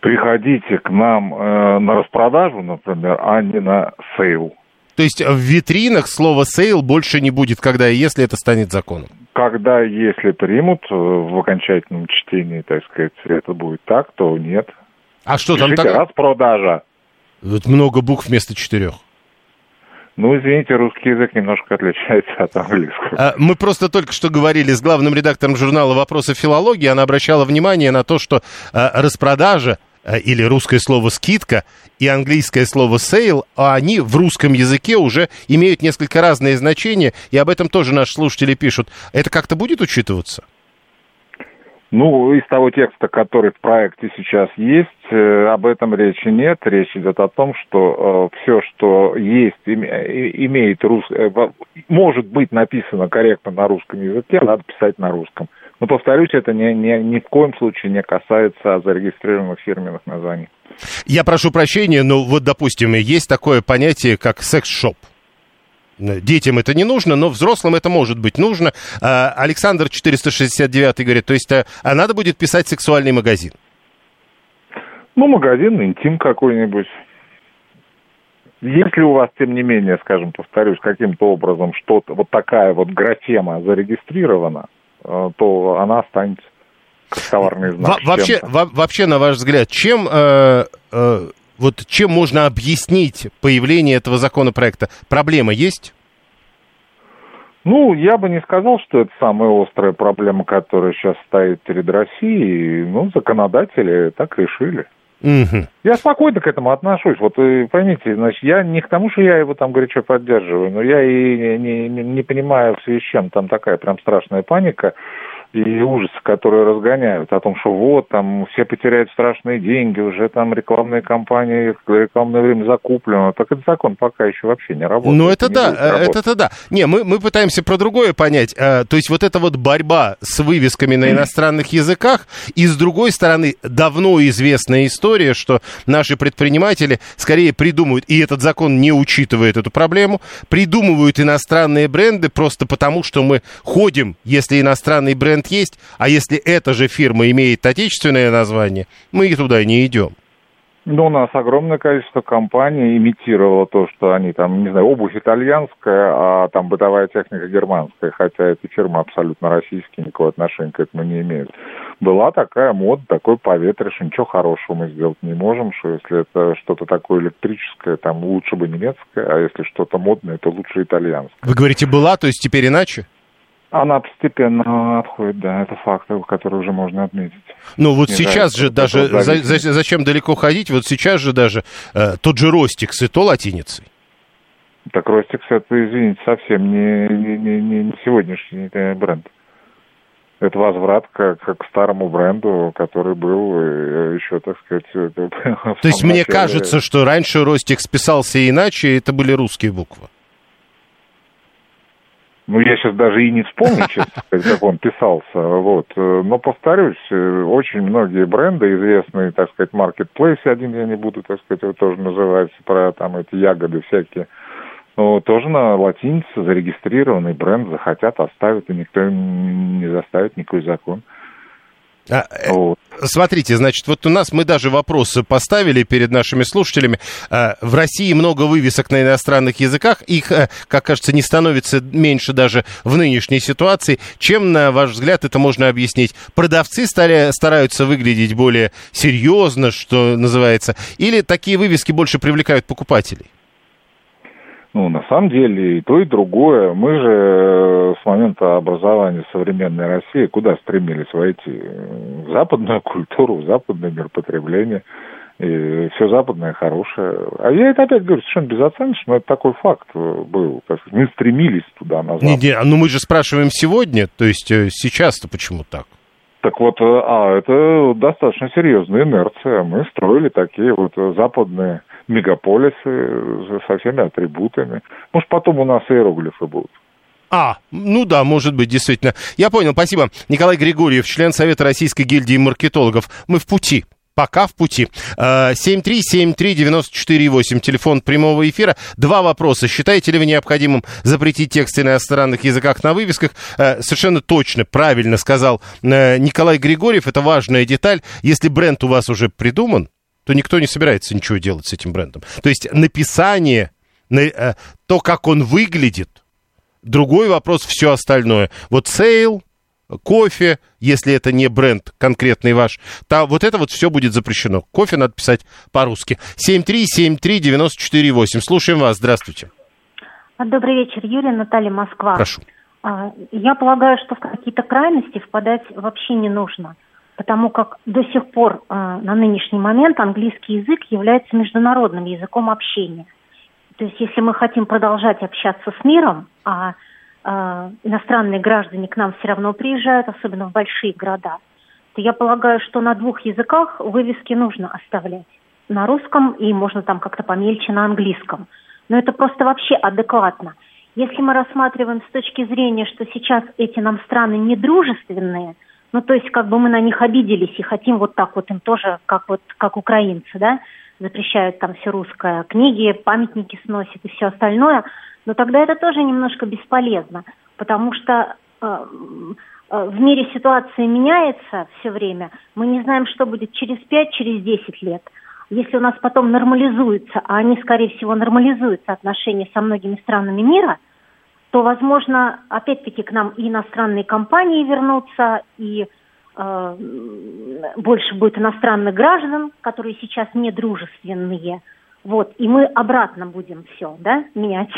H: приходите к нам э, на распродажу, например, а не на sale.
A: То есть в витринах слово «sale» больше не будет, когда и если это станет законом?
H: Когда если примут э, в окончательном чтении, так сказать, это будет так, то нет.
A: А что там так?
H: распродажа.
A: Вот много букв вместо четырех.
H: Ну, извините, русский язык немножко отличается от английского.
A: А, мы просто только что говорили с главным редактором журнала «Вопросы филологии». Она обращала внимание на то, что а, распродажа Э, или русское слово «скидка» и английское слово «sale», а они в русском языке уже имеют несколько разные значения, и об этом тоже наши слушатели пишут. Это как-то будет учитываться?
H: Ну, из того текста, который в проекте сейчас есть, э, об этом речи нет. Речь идет о том, что э, все, что есть, имеет рус... э, может быть написано корректно на русском языке, надо писать на русском. Но, повторюсь, это ни, ни, ни в коем случае не касается зарегистрированных фирменных названий.
A: Я прошу прощения, но вот, допустим, есть такое понятие, как секс-шоп. Детям это не нужно, но взрослым это может быть нужно. А, Александр 469 говорит, то есть а, а надо будет писать сексуальный магазин?
H: Ну, магазин, интим какой-нибудь. Если у вас, тем не менее, скажем, повторюсь, каким-то образом что-то, вот такая вот графема зарегистрирована, Э, то она останется как товарный знак.
A: Во вообще, во вообще, на ваш взгляд, чем, э, э, вот, чем можно объяснить появление этого законопроекта? Проблема есть?
H: Ну, я бы не сказал, что это самая острая проблема, которая сейчас стоит перед Россией. Ну, законодатели так решили. Угу. Я спокойно к этому отношусь. Вот поймите, значит, я не к тому, что я его там горячо поддерживаю, но я и не, не, не понимаю, в связи с чем там такая прям страшная паника и ужасы, которые разгоняют о том, что вот, там, все потеряют страшные деньги, уже там рекламные кампании, рекламное время закуплено. Так этот закон пока еще вообще не работает.
A: Ну, это да, это-то да. Не, мы, мы пытаемся про другое понять. А, то есть вот эта вот борьба с вывесками на иностранных языках, и с другой стороны, давно известная история, что наши предприниматели скорее придумывают, и этот закон не учитывает эту проблему, придумывают иностранные бренды просто потому, что мы ходим, если иностранный бренд бренд есть, а если эта же фирма имеет отечественное название, мы и туда не идем.
H: Ну, у нас огромное количество компаний имитировало то, что они там, не знаю, обувь итальянская, а там бытовая техника германская, хотя эти фирмы абсолютно российские, никакого отношения к этому не имеют. Была такая мода, такой поветрие, что ничего хорошего мы сделать не можем, что если это что-то такое электрическое, там лучше бы немецкое, а если что-то модное, то лучше итальянское.
A: Вы говорите, была, то есть теперь иначе?
H: Она постепенно отходит, да, это факт, который уже можно отметить.
A: Ну вот Не сейчас же даже, за, за, зачем далеко ходить, вот сейчас же даже э, тот же Ростикс и то латиницей.
H: Так Ростикс это, извините, совсем не, не, не, не сегодняшний бренд. Это возврат к, к старому бренду, который был э, еще, так сказать... <laughs>
A: То есть мне кажется, что раньше Ростикс писался иначе, это были русские буквы.
H: Ну, я сейчас даже и не вспомню, <laughs> честно сказать, как он писался. Вот. Но, повторюсь, очень многие бренды, известные, так сказать, маркетплейсы, один я не буду, так сказать, его тоже называть, про там эти ягоды всякие, ну, тоже на латинице зарегистрированный бренд захотят, оставят, и никто не заставит, никакой закон.
A: А, э, вот. Смотрите, значит, вот у нас мы даже вопросы поставили перед нашими слушателями. А, в России много вывесок на иностранных языках. Их, э, как кажется, не становится меньше даже в нынешней ситуации. Чем, на ваш взгляд, это можно объяснить? Продавцы стали, стараются выглядеть более серьезно, что называется, или такие вывески больше привлекают покупателей?
H: Ну, на самом деле, и то, и другое. Мы же э, с момента образования современной России куда стремились войти? В западную культуру, в западное мир потребления. И все западное хорошее. А я это опять говорю совершенно безоценочно, но это такой факт был. Мы стремились туда, на
A: Не, не, ну мы же спрашиваем сегодня, то есть э, сейчас-то почему так?
H: Так вот, э, а, это достаточно серьезная инерция. Мы строили такие вот западные мегаполисы со всеми атрибутами. Может, потом у нас иероглифы будут.
A: А, ну да, может быть, действительно. Я понял, спасибо. Николай Григорьев, член Совета Российской гильдии маркетологов. Мы в пути. Пока в пути. 7373948, телефон прямого эфира. Два вопроса. Считаете ли вы необходимым запретить тексты на иностранных языках на вывесках? Э, совершенно точно, правильно сказал э, Николай Григорьев. Это важная деталь. Если бренд у вас уже придуман, то никто не собирается ничего делать с этим брендом. То есть написание, э, то, как он выглядит, другой вопрос все остальное. Вот sale, coffee, если это не бренд конкретный ваш, то вот это вот все будет запрещено. Кофе надо писать по-русски. 7373948. Слушаем вас. Здравствуйте.
I: Добрый вечер, Юрий, Наталья, Москва.
A: Прошу.
I: А, я полагаю, что в какие-то крайности впадать вообще не нужно, потому как до сих пор а, на нынешний момент английский язык является международным языком общения. То есть если мы хотим продолжать общаться с миром, а э, иностранные граждане к нам все равно приезжают, особенно в большие города, то я полагаю, что на двух языках вывески нужно оставлять. На русском и можно там как-то помельче на английском. Но это просто вообще адекватно. Если мы рассматриваем с точки зрения, что сейчас эти нам страны недружественные, ну то есть как бы мы на них обиделись и хотим вот так вот им тоже, как вот как украинцы, да, запрещают там все русское, книги, памятники сносят и все остальное – но тогда это тоже немножко бесполезно, потому что э, э, в мире ситуация меняется все время. Мы не знаем, что будет через 5, через 10 лет. Если у нас потом нормализуется, а они, скорее всего, нормализуются отношения со многими странами мира, то, возможно, опять-таки к нам и иностранные компании вернутся, и э, больше будет иностранных граждан, которые сейчас недружественные. Вот, и мы обратно будем все, да, менять.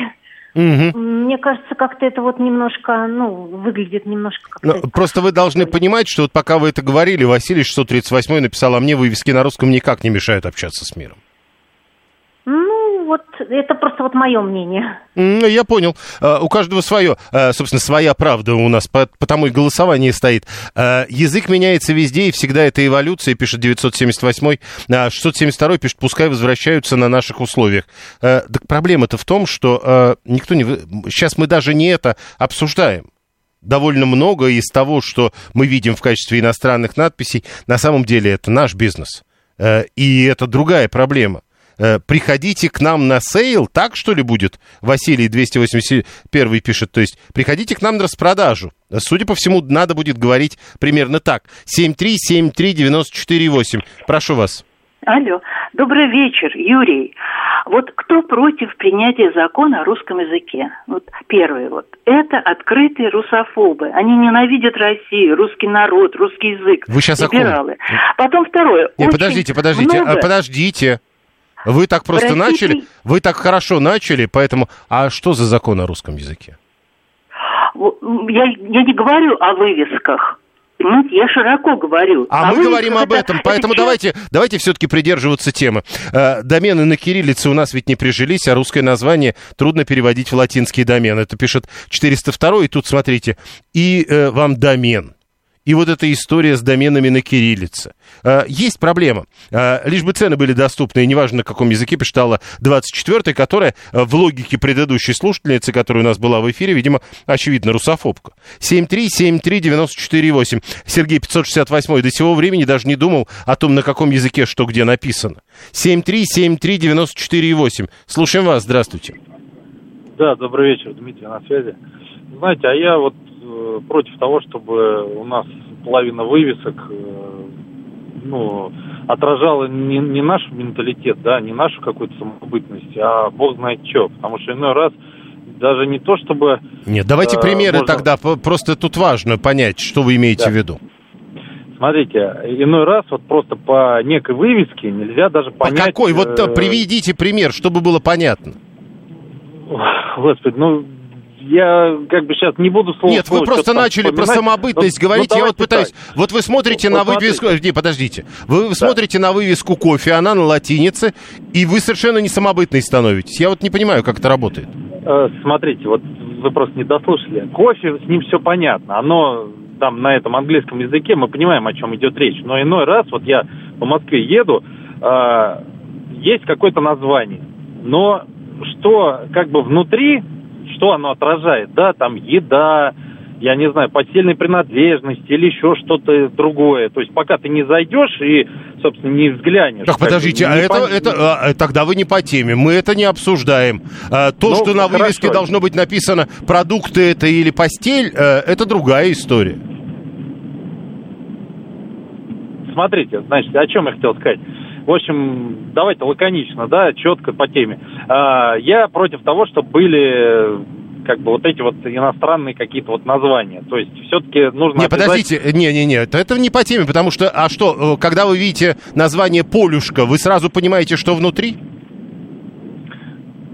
I: Угу. Мне кажется, как-то это вот немножко, ну, выглядит немножко как
A: Но Просто вы должны понимать, что вот пока вы это говорили, Василий 638 написал, а мне вывески на русском никак не мешают общаться с миром.
I: Вот это просто вот мое мнение.
A: Я понял. А, у каждого свое. А, собственно, своя правда у нас, потому и голосование стоит. А, язык меняется везде, и всегда это эволюция, пишет 978 а 672 пишет, пускай возвращаются на наших условиях. Так проблема-то в том, что никто не... Сейчас мы даже не это обсуждаем довольно много из того, что мы видим в качестве иностранных надписей, на самом деле это наш бизнес. И это другая проблема. Э, приходите к нам на sale, так что ли будет? Василий 281 пишет, то есть приходите к нам на распродажу. Судя по всему, надо будет говорить примерно так. 7373948. Прошу вас.
J: Алло, добрый вечер, Юрий. Вот кто против принятия закона о русском языке? Вот первый вот. Это открытые русофобы. Они ненавидят Россию, русский народ, русский язык.
A: Вы сейчас
J: либералы. Потом второе.
A: Нет, подождите, подождите, а, много... подождите. Вы так просто Российской... начали, вы так хорошо начали, поэтому... А что за закон о русском языке?
J: Я, я не говорю о вывесках. Понимаете, я широко говорю.
A: А, а мы говорим об этом, это, поэтому это давайте, давайте все-таки придерживаться темы. Э, домены на кириллице у нас ведь не прижились, а русское название трудно переводить в латинский домен. Это пишет 402, и тут смотрите, и э, вам домен и вот эта история с доменами на кириллице. А, есть проблема. А, лишь бы цены были доступны, и неважно, на каком языке писала 24-я, которая а, в логике предыдущей слушательницы, которая у нас была в эфире, видимо, очевидно, русофобка. 7373948. Сергей 568 до сего времени даже не думал о том, на каком языке что где написано. 7373948. Слушаем вас, здравствуйте.
K: Да, добрый вечер, Дмитрий, на связи. Знаете, а я вот против того, чтобы у нас половина вывесок э, ну, отражала не, не наш менталитет, да, не нашу какую-то самобытность, а бог знает что. Потому что иной раз даже не то, чтобы...
A: Нет, давайте э, примеры можно... тогда. Просто тут важно понять, что вы имеете да. в виду.
K: Смотрите, иной раз вот просто по некой вывеске нельзя даже понять...
A: По какой? Вот э... приведите пример, чтобы было понятно.
K: Господи, ну я как бы сейчас не буду
A: слово... Нет, вы просто начали про самобытность но, говорить, но я вот пытаюсь... Так. Вот вы смотрите вот, на вывеску... Не, подождите. Вы да. смотрите на вывеску кофе, она на латинице, и вы совершенно не самобытной становитесь. Я вот не понимаю, как это работает.
K: Э, смотрите, вот вы просто не дослушали. Кофе, с ним все понятно. Оно там на этом английском языке, мы понимаем, о чем идет речь. Но иной раз, вот я по Москве еду, э, есть какое-то название. Но что как бы внутри что оно отражает, да, там еда, я не знаю, постельной принадлежности или еще что-то другое. То есть пока ты не зайдешь и, собственно, не взглянешь.
A: Так, подождите, а это, это, а, тогда вы не по теме, мы это не обсуждаем. А, то, ну, что на хорошо. вывеске должно быть написано продукты это или постель, а, это другая история.
K: Смотрите, значит, о чем я хотел сказать. В общем, давайте лаконично, да, четко по теме. А, я против того, чтобы были как бы вот эти вот иностранные какие-то вот названия. То есть все-таки нужно...
A: Не, обязать... подождите, не-не-не, это не по теме, потому что, а что, э, когда вы видите название «Полюшка», вы сразу понимаете, что внутри?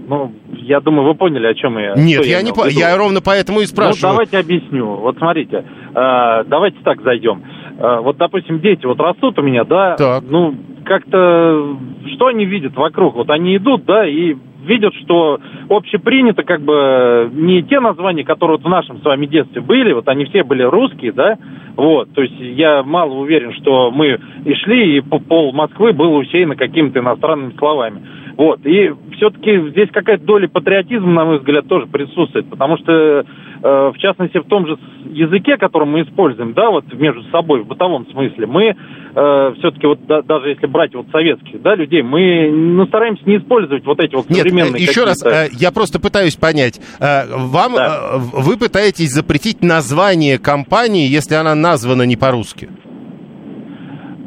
K: Ну, я думаю, вы поняли, о чем я.
A: Нет, я, я не по... я ровно поэтому и ну, спрашиваю.
K: Ну, давайте объясню. Вот смотрите, э, давайте так зайдем. Э, вот, допустим, дети вот растут у меня, да, так. ну, как-то, что они видят вокруг? Вот они идут, да, и видят, что общепринято как бы не те названия, которые вот в нашем с вами детстве были, вот они все были русские, да, вот, то есть я мало уверен, что мы и шли, и пол Москвы был усеяно какими-то иностранными словами. Вот, и все-таки здесь какая-то доля патриотизма, на мой взгляд, тоже присутствует, потому что, э, в частности, в том же языке, который мы используем, да, вот между собой, в бытовом смысле, мы э, все-таки вот да, даже если брать вот советских, да, людей, мы ну, стараемся не использовать вот эти вот
A: Нет, современные еще раз, э, я просто пытаюсь понять, э, вам, да. э, вы пытаетесь запретить название компании, если она названа не по-русски?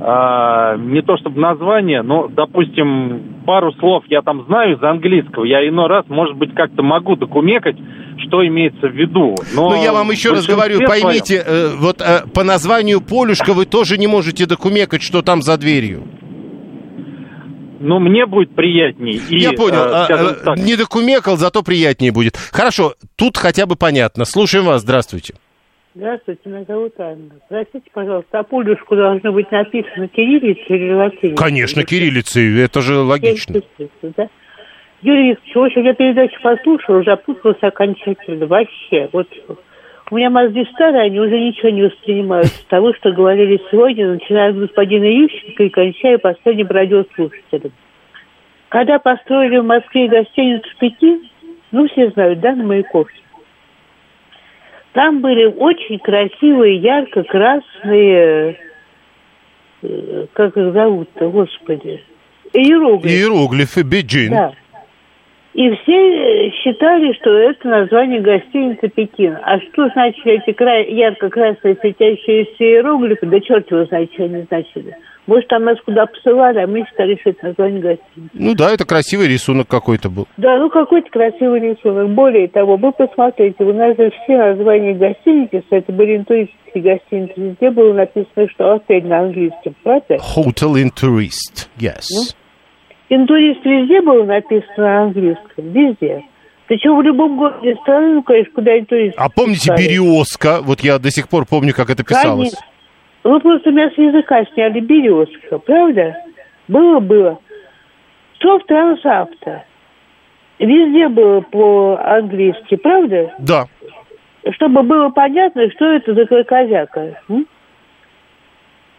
K: А, не то чтобы название, но, допустим, пару слов я там знаю из английского. Я иной раз, может быть, как-то могу докумекать, что имеется в виду.
A: Но ну, я вам еще раз говорю, поймите, э, вот э, по названию Полюшка вы тоже не можете докумекать, что там за дверью.
K: Ну, мне будет приятней.
A: И, я понял. Э, а, так... Не докумекал, зато приятнее будет. Хорошо, тут хотя бы понятно. Слушаем вас. Здравствуйте.
L: Здравствуйте, меня зовут Анна. Простите, пожалуйста, а полюшку должно быть написано кириллицей или латиницей?
A: Конечно, кириллицей, это же логично.
L: Да? Юрий Викторович, в общем, я передачу послушал, запутался окончательно, вообще. Вот у меня мозги старые, они уже ничего не воспринимают с того, что говорили сегодня, начиная с господина Ющенко и кончая последним радиослушателем. Когда построили в Москве гостиницу Пекин, ну, все знают, да, на Маяковке, там были очень красивые, ярко-красные, э, как их зовут-то, господи,
A: иероглифы. Иероглифы, Бейджин. Да.
L: И все считали, что это название гостиницы Пекин. А что значили эти кра... ярко-красные светящиеся иероглифы? Да черт его знает, что они значили. Может, там нас куда посылали, а мы считали, что это название гостиницы.
A: Ну да, это красивый рисунок какой-то был.
L: Да, ну какой-то красивый рисунок. Более того, вы посмотрите, у нас же все названия гостиницы, это были туристические гостиницы, везде было написано, что отель на английском, правда?
A: Hotel in Tourist, yes. Ну?
L: Интурист везде было написано на английском, везде. Причем в любом городе страны, ну, конечно, куда интурист.
A: А помните Березка? Вот я до сих пор помню, как это писалось. Конечно.
L: Вы просто меня с языка сняли Березка, правда? Было-было. Что в трансавто? Везде было по-английски, правда?
A: Да.
L: Чтобы было понятно, что это за крокозяка. М?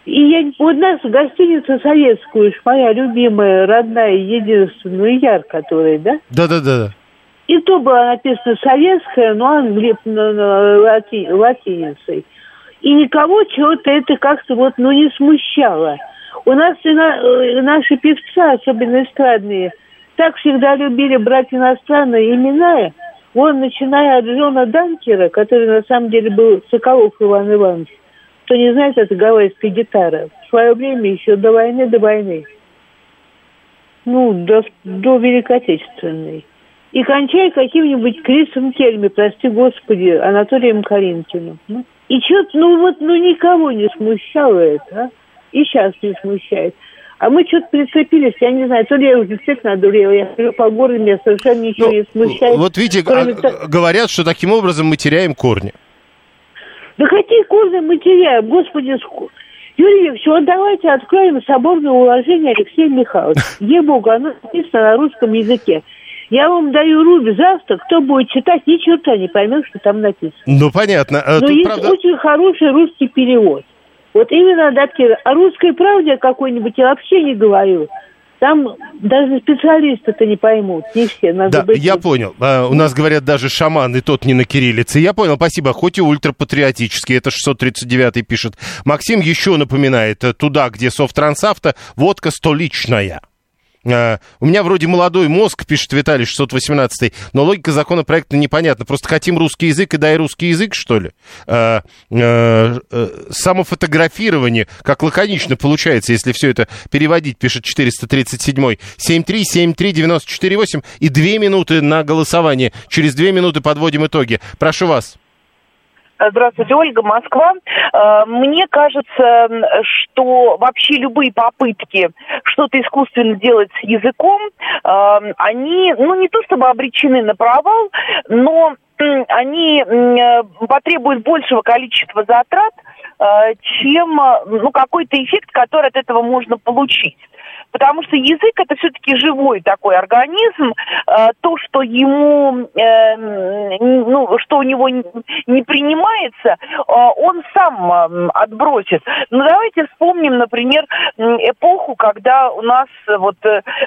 L: И я, у нас гостиница советскую, моя любимая, родная, единственная, Яр, которая, да?
A: Да-да-да.
L: И то было написано советская, но англи... лати... латиницей. И никого чего-то это как-то вот, ну, не смущало. У нас и на... Э, наши певцы, особенно эстрадные, так всегда любили брать иностранные имена. Вон, начиная от Джона Данкера, который на самом деле был Соколов Иван Иванович, кто не знает, это гавайская гитара. В свое время еще до войны, до войны. Ну, до, до Великой Отечественной. И кончай каким-нибудь Крисом Кельми, прости господи, Анатолием Каринкиным. Ну, и что-то, ну вот, ну никого не смущало это, а? И сейчас не смущает. А мы что-то прицепились, я не знаю, то ли я уже действительно одурела, я хожу по городу, меня совершенно ничего ну, не смущает.
A: Вот видите, а, говорят, что таким образом мы теряем корни.
L: Да какие корни мы теряем, господи, Юрий Викторович, вот давайте откроем соборное уложение Алексея Михайловича. Ей-богу, оно написано на русском языке. Я вам даю Руби завтра, кто будет читать, ни черта не поймет, что там написано.
A: Ну, понятно.
L: А Но есть правда... очень хороший русский перевод. Вот именно адаптирован. О русской правде какой-нибудь я вообще не говорю. Там даже специалисты-то не поймут, не все. Надо
A: Да,
L: быть...
A: я понял. А, у нас говорят даже шаман, и тот не на кириллице. Я понял, спасибо. Хоть и ультрапатриотический, это 639 пишет. Максим еще напоминает, э, туда, где Софтрансавто, водка столичная. А, у меня вроде молодой мозг, пишет Виталий 618, но логика законопроекта непонятна. Просто хотим русский язык и дай русский язык, что ли? А, а, самофотографирование, как лаконично получается, если все это переводить, пишет 437 7373948 и две минуты на голосование. Через две минуты подводим итоги. Прошу вас.
M: Здравствуйте, Ольга, Москва. Э, Мне кажется, что вообще любые попытки что-то искусственно делать с языком, э, они, ну, не то чтобы обречены на провал, но они э, потребуют большего количества затрат, чем ну, какой-то эффект, который от этого можно получить. Потому что язык это все-таки живой такой организм. Э, То, что ему, э, ну, что у него не принимается, э, он сам отбросит. Ну, давайте вспомним, например, эпоху, когда у нас вот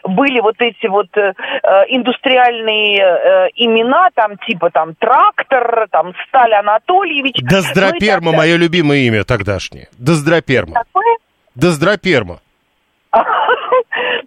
M: были вот эти вот индустриальные имена, там типа там трактор, там Сталь Анатольевич. ну
A: Доздроперма,
M: далее.
A: мое любимое имя тогдашнее. Доздроперма.
M: Какое?
A: Доздроперма. <laughs>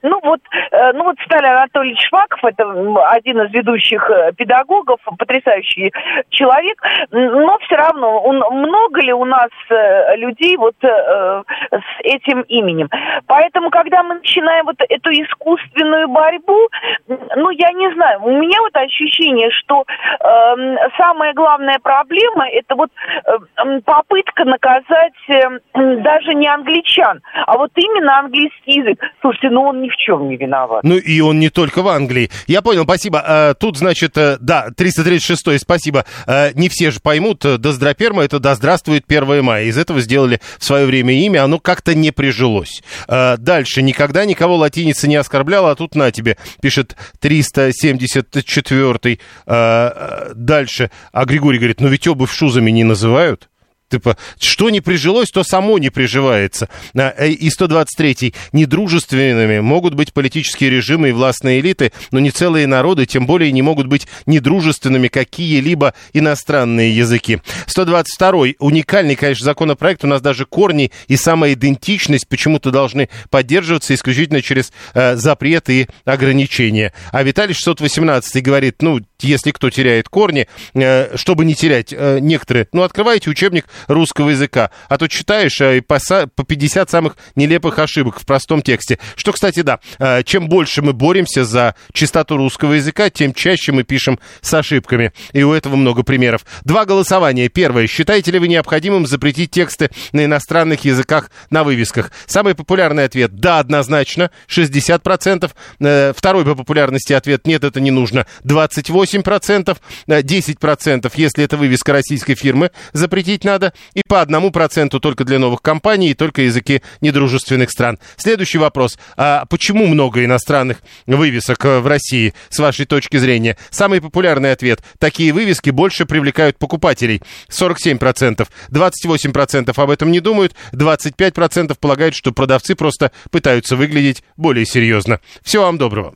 M: Ну вот, э, ну вот Сталин Анатольевич Шваков, это один из ведущих э, педагогов, потрясающий человек, но все равно, он, много ли у нас э, людей вот э, с этим именем? Поэтому, когда мы начинаем вот эту искусственную борьбу, ну я не знаю, у меня вот ощущение, что эм, самая главная проблема это вот э, м, попытка наказать э, даже не англичан, а вот именно английский язык. Слушайте, ну он ни в чем не виноват.
A: Ну и он не только в Англии. Я понял, спасибо. А, тут, значит, э, да, 336 спасибо. А, не все же поймут, э, Доздроперма это да здравствует 1 мая. Из этого сделали в свое время имя, оно как-то не прижилось. А, дальше, никогда никого латиница не оскорбляла, а тут на тебе, пишет 374 а, дальше, а Григорий говорит, ну ведь оба в шузами не называют. Типа, что не прижилось, то само не приживается. А, э, И 123-й. Недружественными могут быть политические режимы и властные элиты, но не целые народы, тем более не могут быть недружественными какие-либо иностранные языки. 122-й. Уникальный, конечно, законопроект. У нас даже корни и самоидентичность почему-то должны поддерживаться исключительно через э, запреты и ограничения. А Виталий 618 говорит, ну, если кто теряет корни, э, чтобы не терять э, некоторые, ну, открывайте учебник русского языка, а то читаешь э, и по, са- по 50 самых нелепых ошибок в простом тексте. Что, кстати, да, э, чем больше мы боремся за чистоту русского языка, тем чаще мы пишем с ошибками. И у этого много примеров. Два голосования. Первое. Считаете ли вы необходимым запретить тексты на иностранных языках на вывесках? Самый популярный ответ – да, однозначно, 60%. Э, Второй по популярности ответ – нет, это не нужно, 28%. Э, 10%, если это вывеска российской фирмы, запретить надо. И по одному проценту только для новых компаний и только языки недружественных стран. Следующий вопрос. А почему много иностранных вывесок э, в России, с вашей точки зрения? Самый популярный ответ. Такие вывески больше привлекают покупателей. 47%. 28% об этом не думают. 25% полагают, что продавцы просто пытаются выглядеть более серьезно. Всего вам доброго.